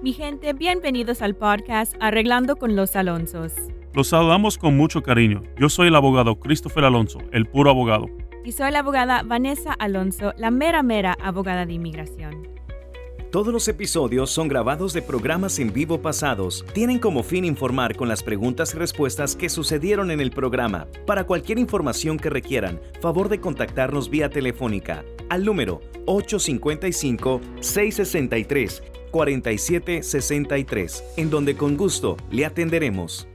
Mi gente, bienvenidos al podcast Arreglando con los Alonsos. Los saludamos con mucho cariño. Yo soy el abogado Christopher Alonso, el puro abogado. Y soy la abogada Vanessa Alonso, la mera mera abogada de inmigración. Todos los episodios son grabados de programas en vivo pasados. Tienen como fin informar con las preguntas y respuestas que sucedieron en el programa. Para cualquier información que requieran, favor de contactarnos vía telefónica al número 855 663 4763, en donde con gusto le atenderemos.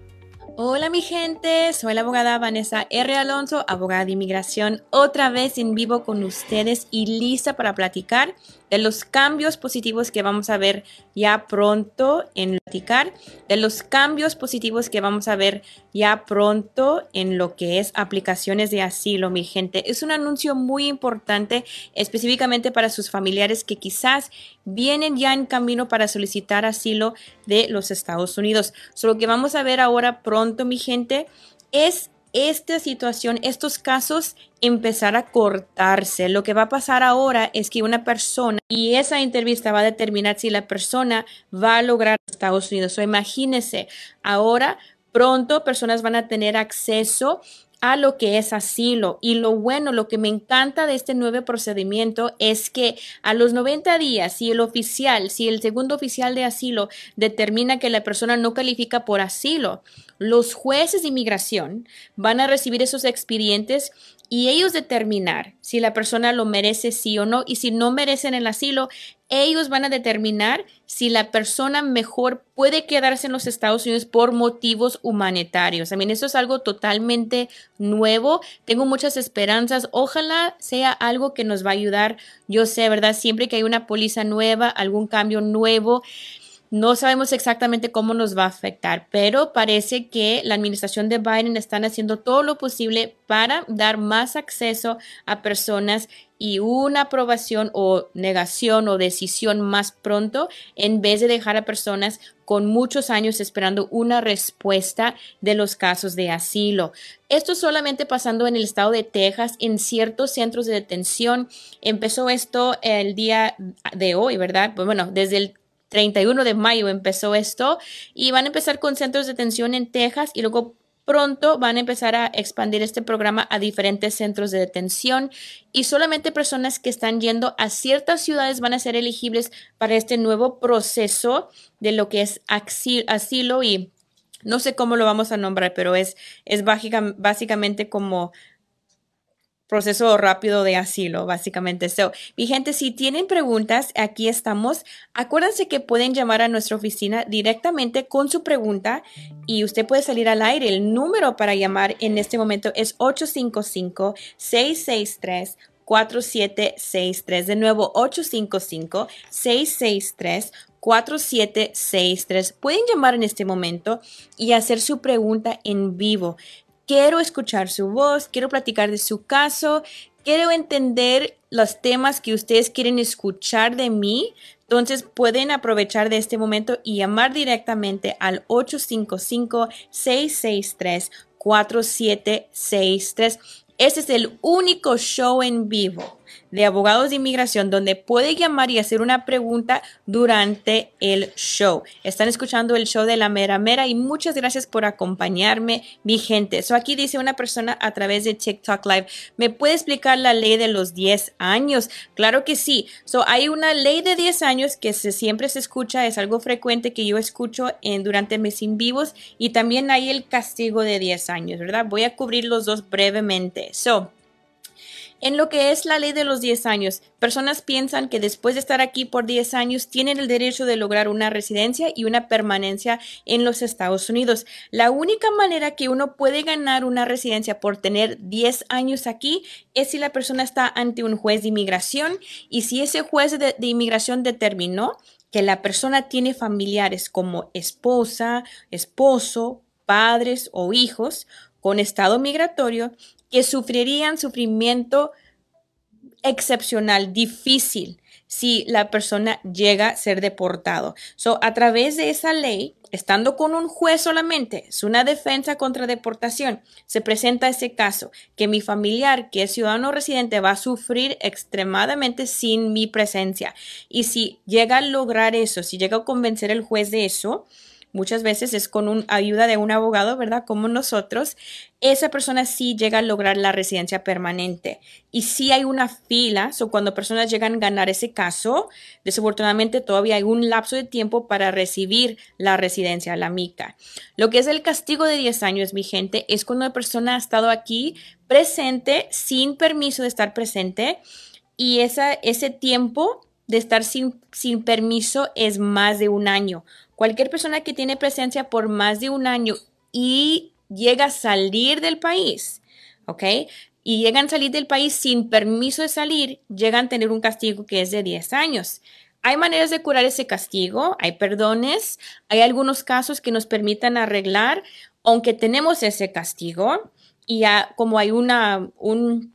Hola mi gente, soy la abogada Vanessa R. Alonso, abogada de inmigración, otra vez en vivo con ustedes y lista para platicar de los cambios positivos que vamos a ver ya pronto en platicar, de los cambios positivos que vamos a ver ya pronto en lo que es aplicaciones de asilo, mi gente. Es un anuncio muy importante específicamente para sus familiares que quizás vienen ya en camino para solicitar asilo de los Estados Unidos. Solo que vamos a ver ahora pronto, mi gente, es esta situación, estos casos empezar a cortarse. Lo que va a pasar ahora es que una persona y esa entrevista va a determinar si la persona va a lograr Estados Unidos. O imagínese, ahora pronto personas van a tener acceso a lo que es asilo. Y lo bueno, lo que me encanta de este nuevo procedimiento es que a los 90 días, si el oficial, si el segundo oficial de asilo determina que la persona no califica por asilo, los jueces de inmigración van a recibir esos expedientes y ellos determinar si la persona lo merece sí o no y si no merecen el asilo, ellos van a determinar si la persona mejor puede quedarse en los Estados Unidos por motivos humanitarios. I eso es algo totalmente nuevo. Tengo muchas esperanzas. Ojalá sea algo que nos va a ayudar. Yo sé, ¿verdad? Siempre que hay una póliza nueva, algún cambio nuevo, no sabemos exactamente cómo nos va a afectar, pero parece que la administración de Biden están haciendo todo lo posible para dar más acceso a personas y una aprobación o negación o decisión más pronto en vez de dejar a personas con muchos años esperando una respuesta de los casos de asilo. Esto solamente pasando en el estado de Texas, en ciertos centros de detención. Empezó esto el día de hoy, ¿verdad? Bueno, desde el 31 de mayo empezó esto y van a empezar con centros de detención en Texas y luego pronto van a empezar a expandir este programa a diferentes centros de detención y solamente personas que están yendo a ciertas ciudades van a ser elegibles para este nuevo proceso de lo que es asilo y no sé cómo lo vamos a nombrar, pero es, es básicamente como proceso rápido de asilo, básicamente. So, mi gente, si tienen preguntas, aquí estamos. Acuérdense que pueden llamar a nuestra oficina directamente con su pregunta y usted puede salir al aire. El número para llamar en este momento es 855-663. 4763. De nuevo, 855-663. 4763. Pueden llamar en este momento y hacer su pregunta en vivo quiero escuchar su voz, quiero platicar de su caso, quiero entender los temas que ustedes quieren escuchar de mí. Entonces pueden aprovechar de este momento y llamar directamente al 855-663-4763. Este es el único show en vivo de abogados de inmigración donde puede llamar y hacer una pregunta durante el show. Están escuchando el show de la mera mera y muchas gracias por acompañarme, mi gente. So aquí dice una persona a través de TikTok Live, ¿me puede explicar la ley de los 10 años? Claro que sí. So hay una ley de 10 años que se, siempre se escucha, es algo frecuente que yo escucho en, durante mis en vivos y también hay el castigo de 10 años, ¿verdad? Voy a cubrir los dos brevemente. So, en lo que es la ley de los 10 años, personas piensan que después de estar aquí por 10 años tienen el derecho de lograr una residencia y una permanencia en los Estados Unidos. La única manera que uno puede ganar una residencia por tener 10 años aquí es si la persona está ante un juez de inmigración y si ese juez de, de inmigración determinó que la persona tiene familiares como esposa, esposo, padres o hijos con estado migratorio que sufrirían sufrimiento excepcional, difícil, si la persona llega a ser deportado. So, a través de esa ley, estando con un juez solamente, es una defensa contra deportación, se presenta ese caso que mi familiar, que es ciudadano residente, va a sufrir extremadamente sin mi presencia. Y si llega a lograr eso, si llega a convencer el juez de eso, muchas veces es con un, ayuda de un abogado, ¿verdad? Como nosotros, esa persona sí llega a lograr la residencia permanente. Y sí hay una fila, o cuando personas llegan a ganar ese caso, desafortunadamente todavía hay un lapso de tiempo para recibir la residencia, la MICA. Lo que es el castigo de 10 años, mi gente, es cuando una persona ha estado aquí presente, sin permiso de estar presente, y esa, ese tiempo de estar sin, sin permiso es más de un año. Cualquier persona que tiene presencia por más de un año y llega a salir del país, ¿ok? Y llegan a salir del país sin permiso de salir, llegan a tener un castigo que es de 10 años. Hay maneras de curar ese castigo, hay perdones, hay algunos casos que nos permitan arreglar, aunque tenemos ese castigo, y ya como hay una, un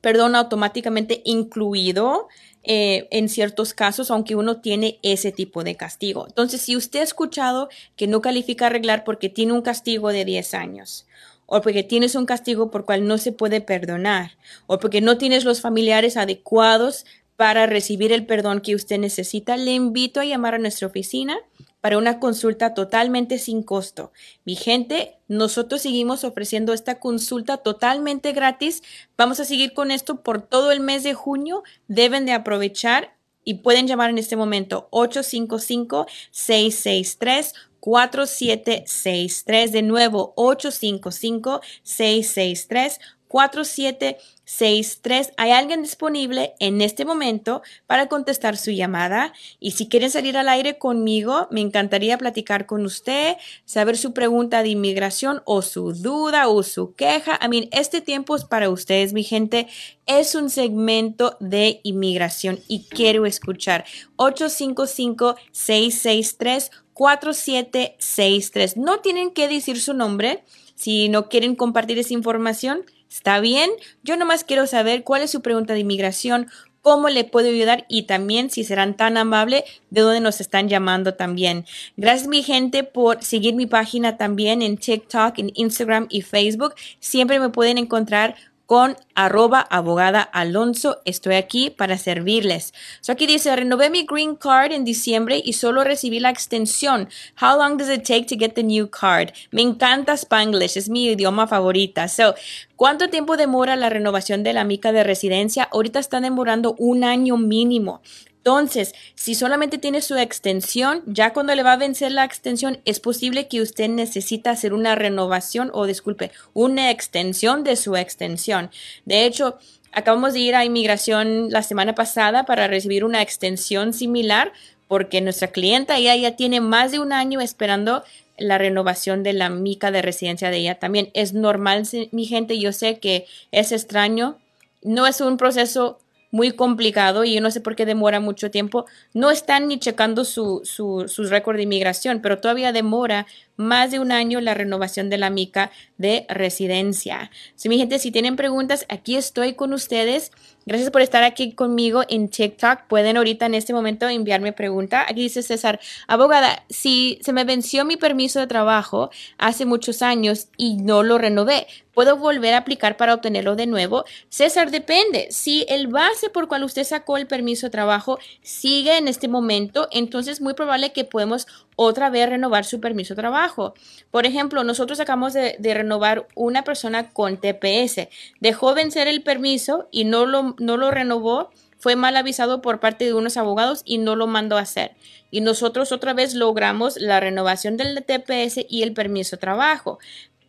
perdón automáticamente incluido, eh, en ciertos casos, aunque uno tiene ese tipo de castigo. Entonces, si usted ha escuchado que no califica arreglar porque tiene un castigo de 10 años, o porque tienes un castigo por cual no se puede perdonar, o porque no tienes los familiares adecuados para recibir el perdón que usted necesita, le invito a llamar a nuestra oficina para una consulta totalmente sin costo. Mi gente, nosotros seguimos ofreciendo esta consulta totalmente gratis. Vamos a seguir con esto por todo el mes de junio. Deben de aprovechar y pueden llamar en este momento 855-663. 4763 de nuevo 855 663 4763. Hay alguien disponible en este momento para contestar su llamada y si quieren salir al aire conmigo, me encantaría platicar con usted, saber su pregunta de inmigración o su duda o su queja. I mean, este tiempo es para ustedes, mi gente. Es un segmento de inmigración y quiero escuchar 855 663 4763. No tienen que decir su nombre si no quieren compartir esa información ¿Está bien? Yo nomás quiero saber cuál es su pregunta de inmigración, cómo le puedo ayudar y también si serán tan amables de dónde nos están llamando también. Gracias mi gente por seguir mi página también en TikTok, en Instagram y Facebook. Siempre me pueden encontrar con arroba abogada Alonso. Estoy aquí para servirles. So aquí dice, renové mi green card en diciembre y solo recibí la extensión. How long does it take to get the new card? Me encanta Spanglish, es mi idioma favorita. So, ¿cuánto tiempo demora la renovación de la mica de residencia? Ahorita está demorando un año mínimo. Entonces, si solamente tiene su extensión, ya cuando le va a vencer la extensión, es posible que usted necesita hacer una renovación o, disculpe, una extensión de su extensión. De hecho, acabamos de ir a inmigración la semana pasada para recibir una extensión similar porque nuestra clienta ya, ya tiene más de un año esperando la renovación de la mica de residencia de ella también. Es normal, mi gente, yo sé que es extraño. No es un proceso muy complicado y yo no sé por qué demora mucho tiempo. No están ni checando su, su, sus récords de inmigración, pero todavía demora más de un año la renovación de la mica de residencia. Si mi gente, si tienen preguntas, aquí estoy con ustedes. Gracias por estar aquí conmigo en TikTok. Pueden ahorita en este momento enviarme pregunta. Aquí dice César, abogada, si se me venció mi permiso de trabajo hace muchos años y no lo renové, ¿puedo volver a aplicar para obtenerlo de nuevo? César, depende. Si el base por cual usted sacó el permiso de trabajo sigue en este momento, entonces es muy probable que podemos otra vez renovar su permiso de trabajo. Por ejemplo, nosotros acabamos de, renovar una persona con TPS. Dejó vencer el permiso y no lo, no lo renovó. Fue mal avisado por parte de unos abogados y no lo mandó a hacer. Y nosotros otra vez logramos la renovación del TPS y el permiso de trabajo.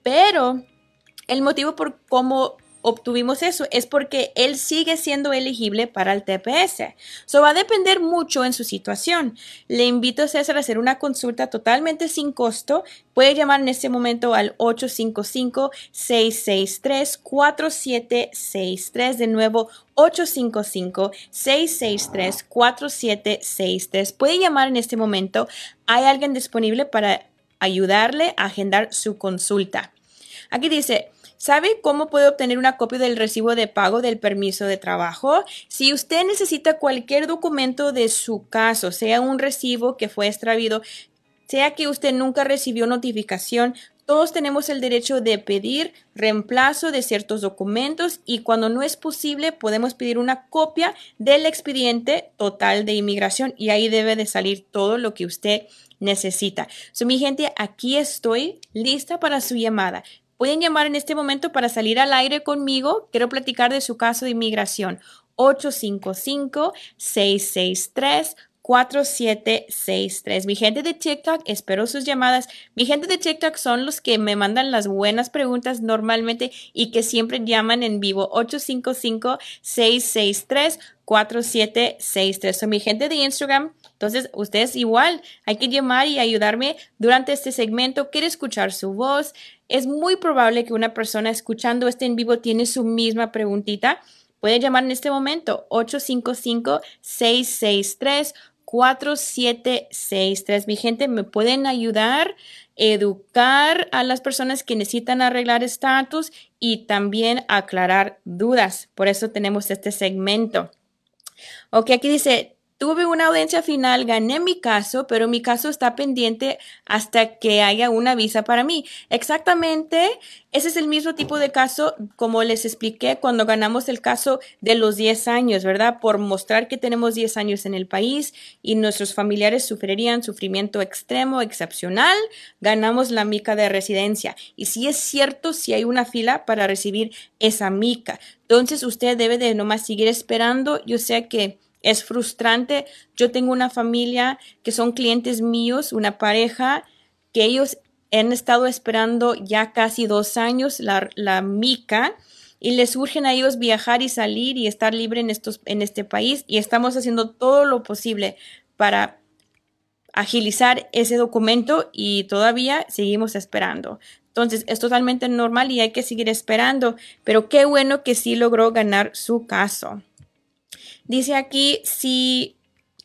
Pero el motivo por cómo obtuvimos eso es porque él sigue siendo elegible para el TPS. Eso va a depender mucho en su situación. Le invito a César a hacer una consulta totalmente sin costo. Puede llamar en este momento al 855-663-4763. De nuevo, 855-663-4763. Puede llamar en este momento. Hay alguien disponible para ayudarle a agendar su consulta. Aquí dice, ¿Sabe cómo puede obtener una copia del recibo de pago del permiso de trabajo? Si usted necesita cualquier documento de su caso, sea un recibo que fue extravido, sea que usted nunca recibió notificación, todos tenemos el derecho de pedir reemplazo de ciertos documentos y cuando no es posible podemos pedir una copia del expediente total de inmigración y ahí debe de salir todo lo que usted necesita. So, mi gente, aquí estoy lista para su llamada. Pueden llamar en este momento para salir al aire conmigo. Quiero platicar de su caso de inmigración. 855-663. 4763. Mi gente de TikTok, espero sus llamadas. Mi gente de TikTok son los que me mandan las buenas preguntas normalmente y que siempre llaman en vivo. 855-663-4763. Son mi gente de Instagram. Entonces, ustedes igual, hay que llamar y ayudarme durante este segmento. Quiere escuchar su voz. Es muy probable que una persona escuchando este en vivo tiene su misma preguntita. Puede llamar en este momento 855 663 4763. Mi gente, me pueden ayudar, educar a las personas que necesitan arreglar estatus y también aclarar dudas. Por eso tenemos este segmento. Ok, aquí dice, Tuve una audiencia final, gané mi caso, pero mi caso está pendiente hasta que haya una visa para mí. Exactamente, ese es el mismo tipo de caso como les expliqué cuando ganamos el caso de los 10 años, ¿verdad? Por mostrar que tenemos 10 años en el país y nuestros familiares sufrirían sufrimiento extremo, excepcional, ganamos la mica de residencia. Y si es cierto, si hay una fila para recibir esa mica. Entonces usted debe de nomás seguir esperando. Yo sé que es frustrante. Yo tengo una familia que son clientes míos, una pareja que ellos han estado esperando ya casi dos años la, la mica y les urgen a ellos viajar y salir y estar libre en, estos, en este país y estamos haciendo todo lo posible para agilizar ese documento y todavía seguimos esperando. Entonces es totalmente normal y hay que seguir esperando, pero qué bueno que sí logró ganar su caso. Dice aquí, si,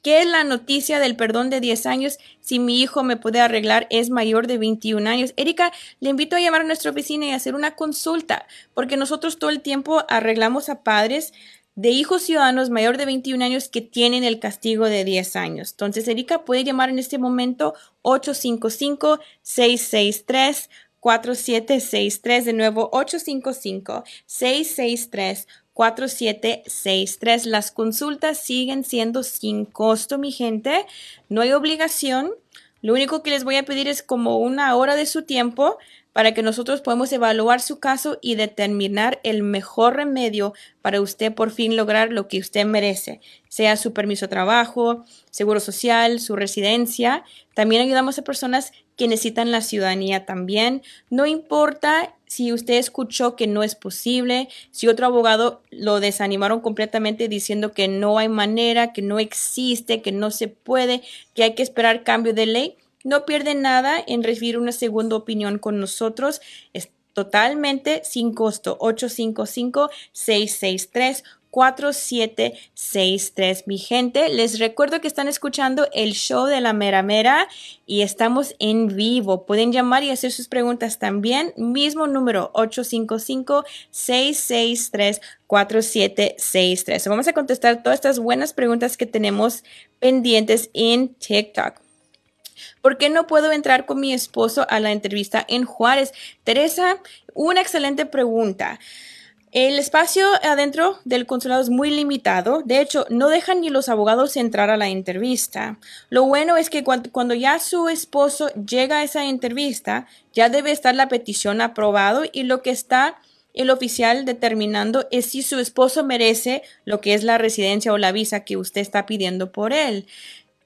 ¿qué es la noticia del perdón de 10 años? Si mi hijo me puede arreglar, es mayor de 21 años. Erika, le invito a llamar a nuestra oficina y hacer una consulta, porque nosotros todo el tiempo arreglamos a padres de hijos ciudadanos mayor de 21 años que tienen el castigo de 10 años. Entonces, Erika puede llamar en este momento 855 663 4763 de nuevo 855 663 4763. Las consultas siguen siendo sin costo, mi gente. No hay obligación. Lo único que les voy a pedir es como una hora de su tiempo para que nosotros podamos evaluar su caso y determinar el mejor remedio para usted por fin lograr lo que usted merece, sea su permiso de trabajo, seguro social, su residencia. También ayudamos a personas que necesitan la ciudadanía también. No importa si usted escuchó que no es posible, si otro abogado lo desanimaron completamente diciendo que no hay manera, que no existe, que no se puede, que hay que esperar cambio de ley, no pierde nada en recibir una segunda opinión con nosotros. Es totalmente sin costo. 855-663 4763. Mi gente, les recuerdo que están escuchando el show de la Mera Mera y estamos en vivo. Pueden llamar y hacer sus preguntas también. Mismo número 855-663-4763. Vamos a contestar todas estas buenas preguntas que tenemos pendientes en TikTok. ¿Por qué no puedo entrar con mi esposo a la entrevista en Juárez? Teresa, una excelente pregunta. El espacio adentro del consulado es muy limitado. De hecho, no dejan ni los abogados entrar a la entrevista. Lo bueno es que cuando, ya su esposo llega a esa entrevista, ya debe estar la petición aprobado y lo que está el oficial determinando es si su esposo merece lo que es la residencia o la visa que usted está pidiendo por él.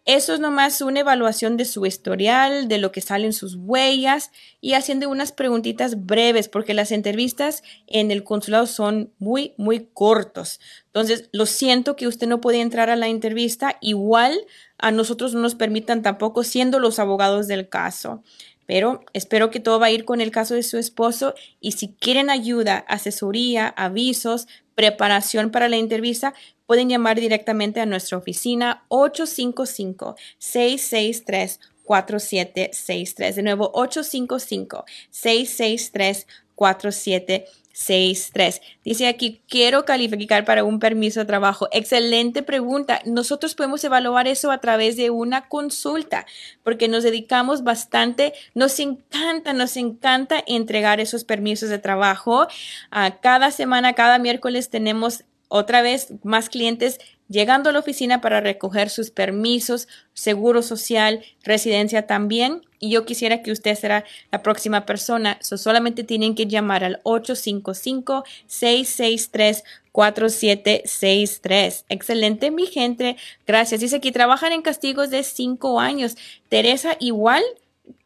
Eso es nomás una evaluación de su historial, de lo que salen sus huellas y haciendo unas preguntitas breves porque las entrevistas en el consulado son muy, muy cortos. Entonces, lo siento que usted no puede entrar a la entrevista. Igual a nosotros no nos permitan tampoco siendo los abogados del caso. Pero espero que todo va a ir con el caso de su esposo y si quieren ayuda, asesoría, avisos, preparación para la entrevista, pueden llamar directamente a nuestra oficina 855-663-4763. De nuevo, 855-663-4763. 4763. Dice aquí, quiero calificar para un permiso de trabajo. Excelente pregunta. Nosotros podemos evaluar eso a través de una consulta, porque nos dedicamos bastante, nos encanta, nos encanta entregar esos permisos de trabajo. Uh, cada semana, cada miércoles tenemos otra vez más clientes llegando a la oficina para recoger sus permisos, seguro social, residencia también. Y yo quisiera que usted será la próxima persona. solamente tienen que llamar al 855-663-4763. Excelente, mi gente. Gracias. Dice que trabajan en castigos de cinco años. Teresa, igual.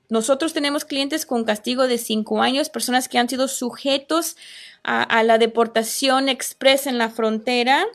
Nosotros tenemos clientes con castigo de cinco años, personas que han sido sujetos a, la deportación expresa en la frontera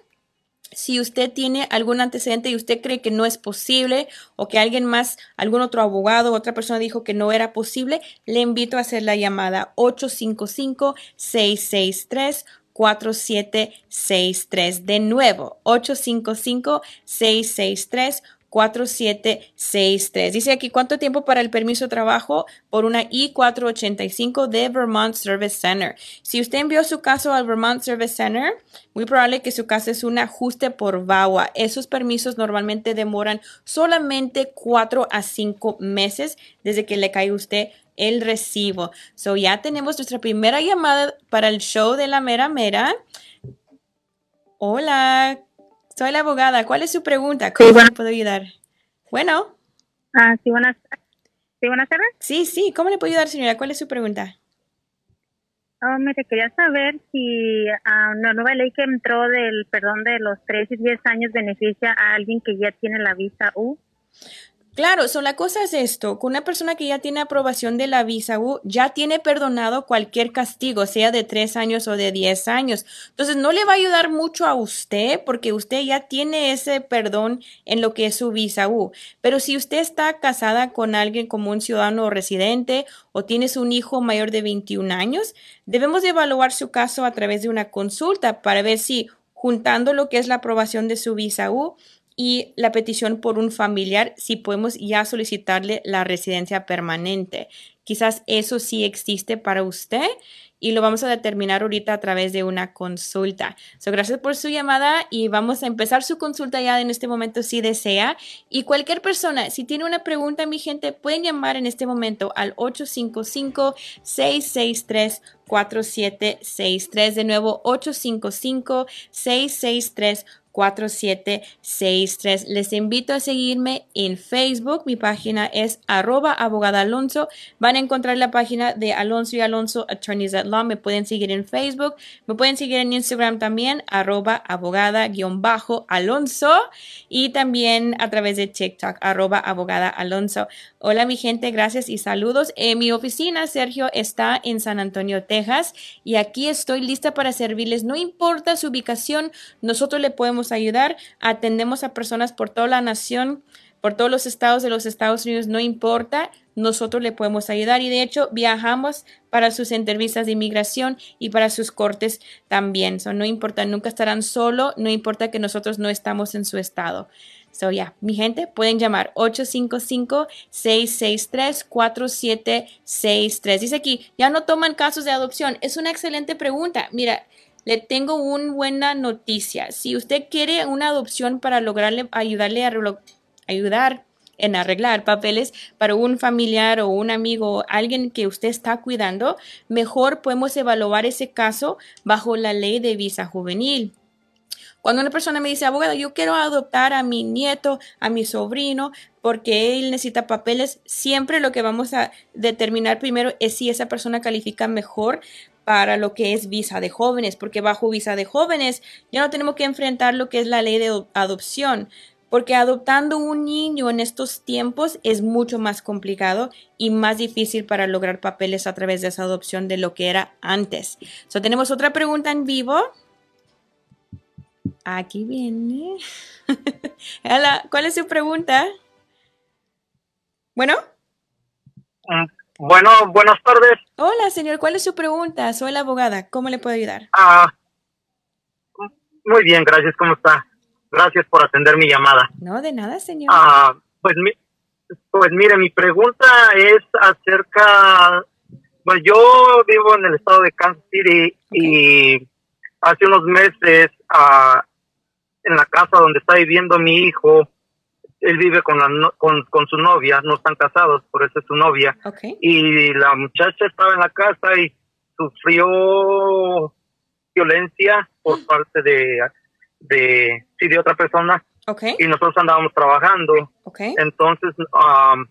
si usted tiene algún antecedente y usted cree que no es posible o que alguien más, algún otro abogado, otra persona dijo que no era posible, le invito a hacer la llamada 855-663. 4763. De nuevo, 855-663 4763. Dice aquí, ¿cuánto tiempo para el permiso de trabajo por una I-485 de Vermont Service Center? Si usted envió su caso al Vermont Service Center, muy probable que su caso es un ajuste por VAWA. Esos permisos normalmente demoran solamente 4 a 5 meses desde que le cae usted el recibo. So ya tenemos nuestra primera llamada para el show de la mera mera. Hola, soy la abogada. ¿Cuál es su pregunta? ¿Cómo le puedo ayudar? Bueno. Ah, sí, buenas, sí, buenas tardes. Sí, sí. ¿Cómo le puedo ayudar, señora? ¿Cuál es su pregunta? Oh, mire, quería saber si uh, una nueva ley que entró del perdón de los 3 y 10 años beneficia a alguien que ya tiene la visa U. Claro, so la cosa es esto, con una persona que ya tiene aprobación de la visa U, ya tiene perdonado cualquier castigo, sea de tres años o de diez años. Entonces, no le va a ayudar mucho a usted porque usted ya tiene ese perdón en lo que es su visa U. Pero si usted está casada con alguien como un ciudadano residente o tienes un hijo mayor de 21 años, debemos evaluar su caso a través de una consulta para ver si juntando lo que es la aprobación de su visa U, y la petición por un familiar si podemos ya solicitarle la residencia permanente. Quizás eso sí existe para usted y lo vamos a determinar ahorita a través de una consulta. So, gracias por su llamada y vamos a empezar su consulta ya en este momento si desea. Y cualquier persona, si tiene una pregunta, mi gente, pueden llamar en este momento al 855-663-4763. De nuevo, 855-663-4763. 4763. Les invito a seguirme en Facebook. Mi página es arroba abogada Alonso. Van a encontrar la página de Alonso y Alonso Attorneys at Law. Me pueden seguir en Facebook. Me pueden seguir en Instagram también, arroba abogada guion bajo Alonso. Y también a través de TikTok, arroba abogada. Hola mi gente, gracias y saludos. En mi oficina, Sergio, está en San Antonio, Texas. Y aquí estoy lista para servirles. No importa su ubicación, nosotros le podemos ayudar. Atendemos a personas por toda la nación, por todos los estados de los Estados Unidos, no importa, nosotros le podemos ayudar. Y de hecho, viajamos para sus entrevistas de inmigración y para sus cortes también. So, no importa, nunca estarán solo, no importa que nosotros no estamos en su estado. So, ya, mi gente, pueden llamar 855-663-4763. Dice aquí, ya no toman casos de adopción. Es una excelente pregunta. Mira, le tengo una buena noticia. Si usted quiere una adopción para lograrle ayudarle a ayudar en arreglar papeles para un familiar o un amigo, alguien que usted está cuidando, mejor podemos evaluar ese caso bajo la ley de visa juvenil. Cuando una persona me dice, abogado, yo quiero adoptar a mi nieto, a mi sobrino, porque él necesita papeles, siempre lo que vamos a determinar primero es si esa persona califica mejor para lo que es visa de jóvenes, porque bajo visa de jóvenes ya no tenemos que enfrentar lo que es la ley de adopción, porque adoptando un niño en estos tiempos es mucho más complicado y más difícil para lograr papeles a través de esa adopción de lo que era antes. So, tenemos otra pregunta en vivo. Aquí viene. ¿Cuál es su pregunta? Bueno. Ah, bueno, buenas tardes. Hola, señor. ¿Cuál es su pregunta? Soy la abogada. ¿Cómo le puedo ayudar? Ah, muy bien, gracias. ¿Cómo está? Gracias por atender mi llamada. No, de nada, señor. Ah, pues, pues mire, mi pregunta es acerca Pues yo vivo en el estado de Kansas City y hace unos meses ah, en la casa donde está viviendo mi hijo, él vive con, la, no- con, con su novia, no están casados, por eso es su novia. Y la muchacha estaba en la casa y sufrió violencia por parte de, de, sí, de otra persona y nosotros andábamos trabajando. Entonces, um,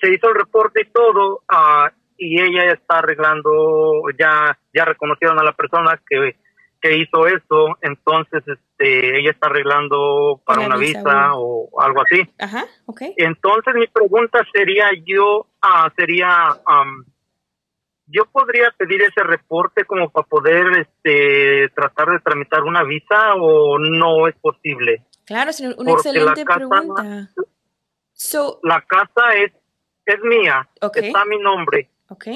se hizo el reporte y todo, ah, y ella está arreglando, ya, ya reconocieron a la persona que, que hizo eso, entonces, este, ella está arreglando para Una una visa, visa o algo así. Ajá. Ok. Entonces, mi pregunta sería yo, ah, sería, am, yo podría pedir ese reporte como para poder, este, tratar de tramitar una visa o no es posible. Claro, señor. Una Porque excelente casa- pregunta. So, La casa es, es mía, está a mi nombre. ok.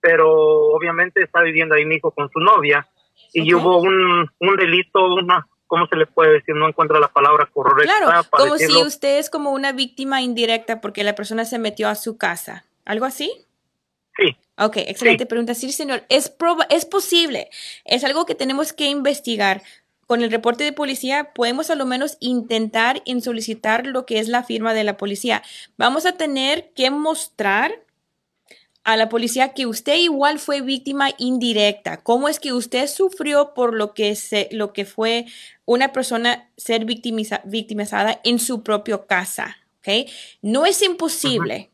pero obviamente está viviendo ahí mi hijo con su novia y Ok. hubo un, un delito, una, ¿cómo se le puede decir? No encuentro la palabra correcta Claro, como si usted es como una víctima indirecta porque la persona se metió a su casa. ¿Algo así? Sí, Ok, excelente Sí. pregunta. Sí, señor, es, proba- es posible. Es algo que tenemos que investigar. Con el reporte de policía podemos a lo menos intentar en solicitar lo que es la firma de la policía. Vamos a tener que mostrar a la policía que usted igual fue víctima indirecta. ¿Cómo es que usted sufrió por lo que, se, lo que fue una persona ser victimiza- victimizada en su propia casa? ¿ok? No es imposible.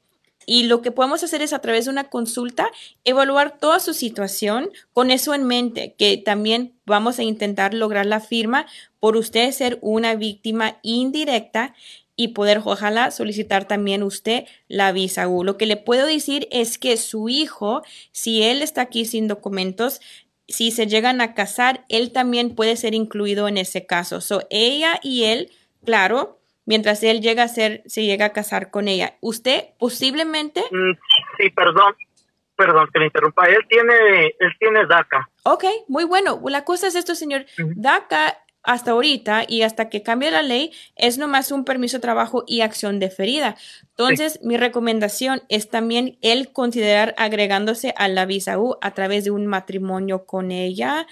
Y lo que podemos hacer es a través de una consulta evaluar toda su situación con eso en mente, que también vamos a intentar lograr la firma por usted ser una víctima indirecta y poder ojalá solicitar también usted la visa U. Lo que le puedo decir es que su hijo, si él está aquí sin documentos, si se llegan a casar, él también puede ser incluido en ese caso. So, ella y él, claro, mientras él llega a ser, se llega a casar con ella. Usted posiblemente, Mm, sí, perdón, perdón que le interrumpa. Él tiene, él tiene DACA. ok, muy bueno. La cosa es esto, señor. DACA hasta ahorita y hasta que cambie la ley es nomás un permiso de trabajo y acción deferida. Entonces, mi recomendación es también él considerar agregándose a la visa U a través de un matrimonio con ella,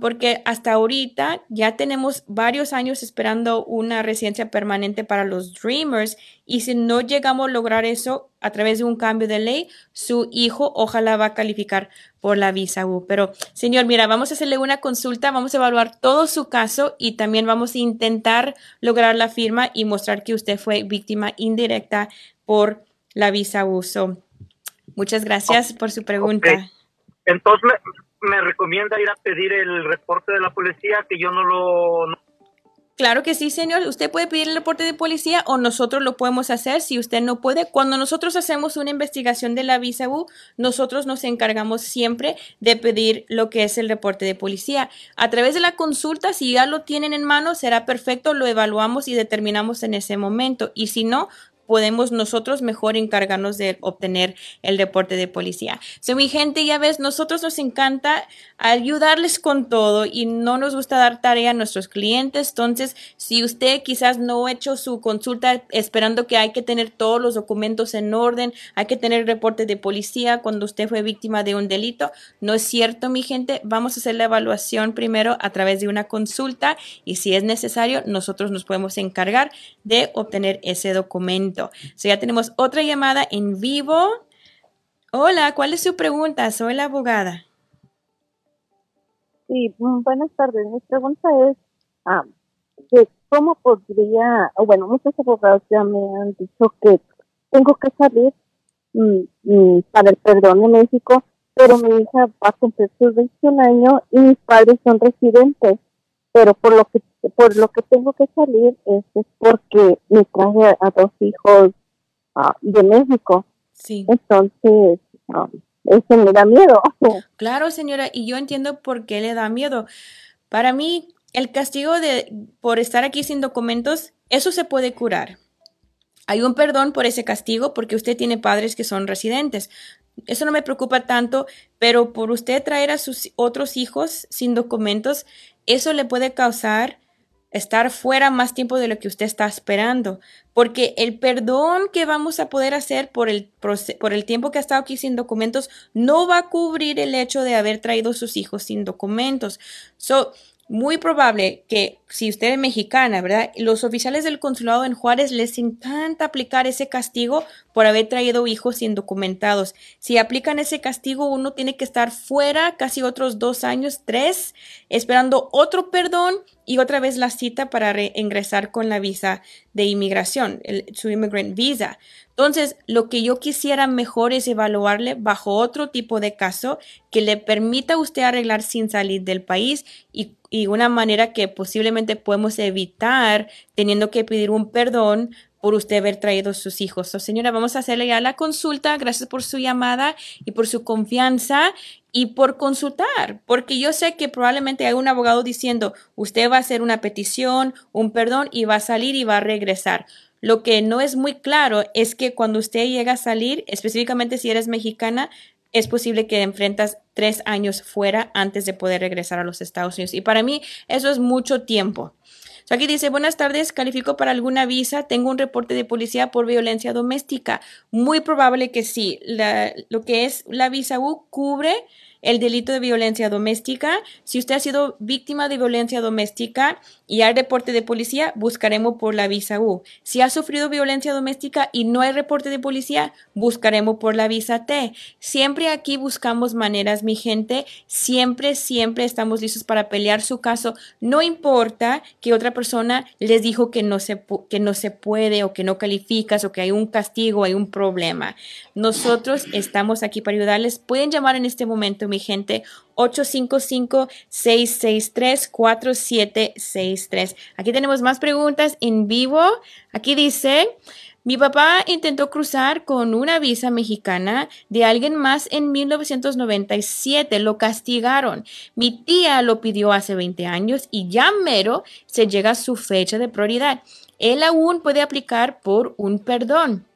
porque hasta ahorita ya tenemos varios años esperando una residencia permanente para los Dreamers y si no llegamos a lograr eso a través de un cambio de ley, su hijo ojalá va a calificar por la visa U. Pero, señor, mira, vamos a hacerle una consulta, vamos a evaluar todo su caso y también vamos a intentar lograr la firma y mostrar que usted fue víctima indirecta por la visa U. So, muchas gracias por su pregunta. Entonces me, me recomienda ir a pedir el reporte de la policía que yo no lo... no- Claro que sí, señor. Usted puede pedir el reporte de policía o nosotros lo podemos hacer si usted no puede. Cuando nosotros hacemos una investigación de la visa U, nosotros nos encargamos siempre de pedir lo que es el reporte de policía. A través de la consulta, si ya lo tienen en mano, será perfecto, lo evaluamos y determinamos en ese momento. Y si no, podemos nosotros mejor encargarnos de obtener el reporte de policía. So, mi gente, ya ves, nosotros nos encanta ayudarles con todo y no nos gusta dar tarea a nuestros clientes. Entonces, si usted quizás no ha hecho su consulta esperando que hay que tener todos los documentos en orden, hay que tener reporte de policía cuando usted fue víctima de un delito, no es cierto, mi gente. Vamos a hacer la evaluación primero a través de una consulta y si es necesario, nosotros nos podemos encargar de obtener ese documento. So, ya tenemos otra llamada en vivo. Hola, ¿cuál es su pregunta? Soy la abogada. Sí, mm, buenas tardes. Mi pregunta es, ah, ¿cómo podría, bueno, muchos abogados ya me han dicho que tengo que salir mm, mm, para el perdón en México, pero mi hija va a cumplir sus 21 años y mis padres son residentes, pero por lo que por lo que tengo que salir es, es porque me traje a dos hijos ah, de México, Sí. entonces ah, eso me da miedo. Claro, señora, y yo entiendo por qué le da miedo. Para mí, el castigo de por estar aquí sin documentos, eso se puede curar. Hay un perdón por ese castigo porque usted tiene padres que son residentes. Eso no me preocupa tanto, pero por usted traer a sus otros hijos sin documentos, eso le puede causar estar fuera más tiempo de lo que usted está esperando, porque el perdón que vamos a poder hacer por el, por el tiempo que ha estado aquí sin documentos no va a cubrir el hecho de haber traído sus hijos sin documentos. So, muy probable que si usted es mexicana, ¿verdad? Los oficiales del consulado en Juárez les encanta aplicar ese castigo por haber traído hijos indocumentados. Si aplican ese castigo, uno tiene que estar fuera casi otros dos años, tres, esperando otro perdón y otra vez la cita para ingresar con la visa de inmigración, su immigrant visa. Entonces, lo que yo quisiera mejor es evaluarle bajo otro tipo de caso que le permita a usted arreglar sin salir del país y, y una manera que posiblemente podemos evitar teniendo que pedir un perdón por usted haber traído sus hijos. señora, vamos a hacerle ya la consulta. Gracias por su llamada y por su confianza y por consultar, porque yo sé que probablemente hay un abogado diciendo, usted va a hacer una petición, un perdón y va a salir y va a regresar. Lo que no es muy claro es que cuando usted llega a salir, específicamente si eres mexicana, es posible que enfrentas tres años fuera antes de poder regresar a los Estados Unidos. Y para mí eso es mucho tiempo aquí dice, buenas tardes, califico para alguna visa, tengo un reporte de policía por violencia doméstica. Muy probable que sí. lo que es la visa U cubre el delito de violencia doméstica. Si usted ha sido víctima de violencia doméstica y hay reporte de policía, buscaremos por la visa U. Si ha sufrido violencia doméstica y no hay reporte de policía, buscaremos por la visa T. Siempre aquí buscamos maneras, mi gente. Siempre, siempre estamos listos para pelear su caso. No importa que otra persona les dijo que no se, que no se puede o que no calificas o que hay un castigo, hay un problema. Nosotros estamos aquí para ayudarles. Pueden llamar en este momento, mi gente, 855-663-4763. Aquí tenemos más preguntas en vivo. Aquí dice, mi papá intentó cruzar con una visa mexicana de alguien más en 1997. Lo castigaron. Mi tía lo pidió hace 20 años y ya mero se llega a su fecha de prioridad. Él aún puede aplicar por un perdón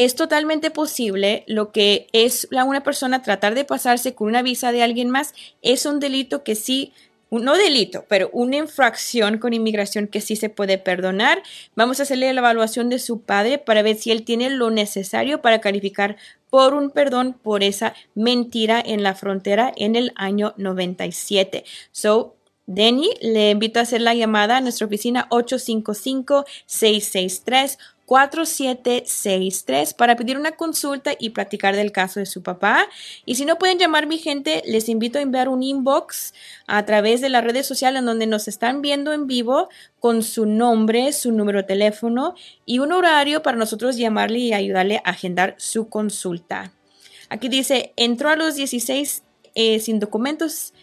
es totalmente posible lo que es la, una persona tratar de pasarse con una visa de alguien más es un delito que sí no delito, pero una infracción con inmigración que sí se puede perdonar. Vamos a hacerle la evaluación de su padre para ver si él tiene lo necesario para calificar por un perdón por esa mentira en la frontera en el año 97. So, Denny, le invito a hacer la llamada a nuestra oficina 855 663 4763 para pedir una consulta y platicar del caso de su papá. Y si no pueden llamar mi gente, les invito a enviar un inbox a través de las redes sociales en donde nos están viendo en vivo con su nombre, su número de teléfono y un horario para nosotros llamarle y ayudarle a agendar su consulta. Aquí dice, entró a los 16 eh, sin documentos,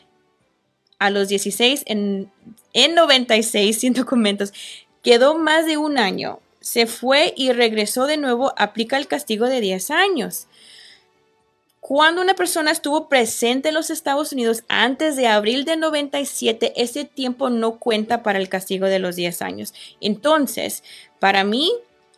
a los 16 en, en 96 sin documentos. Quedó más de un año se fue y regresó de nuevo, aplica el castigo de 10 años. Cuando una persona estuvo presente en los Estados Unidos antes de abril de 97, ese tiempo no cuenta para el castigo de los 10 años. Entonces, para mí,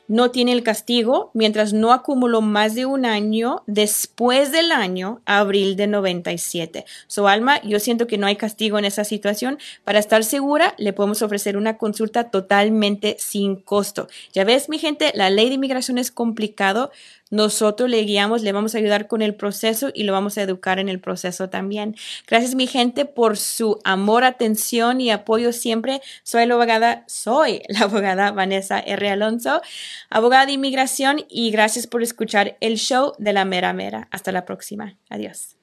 no tiene el castigo mientras no acumuló más de un año después del año abril de 97. So, Alma, yo siento que no hay castigo en esa situación. Para estar segura, le podemos ofrecer una consulta totalmente sin costo. Ya ves, mi gente, la ley de inmigración es complicado. Nosotros le guiamos, le vamos a ayudar con el proceso y lo vamos a educar en el proceso también. Gracias mi gente por su amor, atención y apoyo siempre. Soy la abogada, soy la abogada Vanessa R. Alonso, abogada de inmigración y gracias por escuchar el show de la mera mera. Hasta la próxima. Adiós.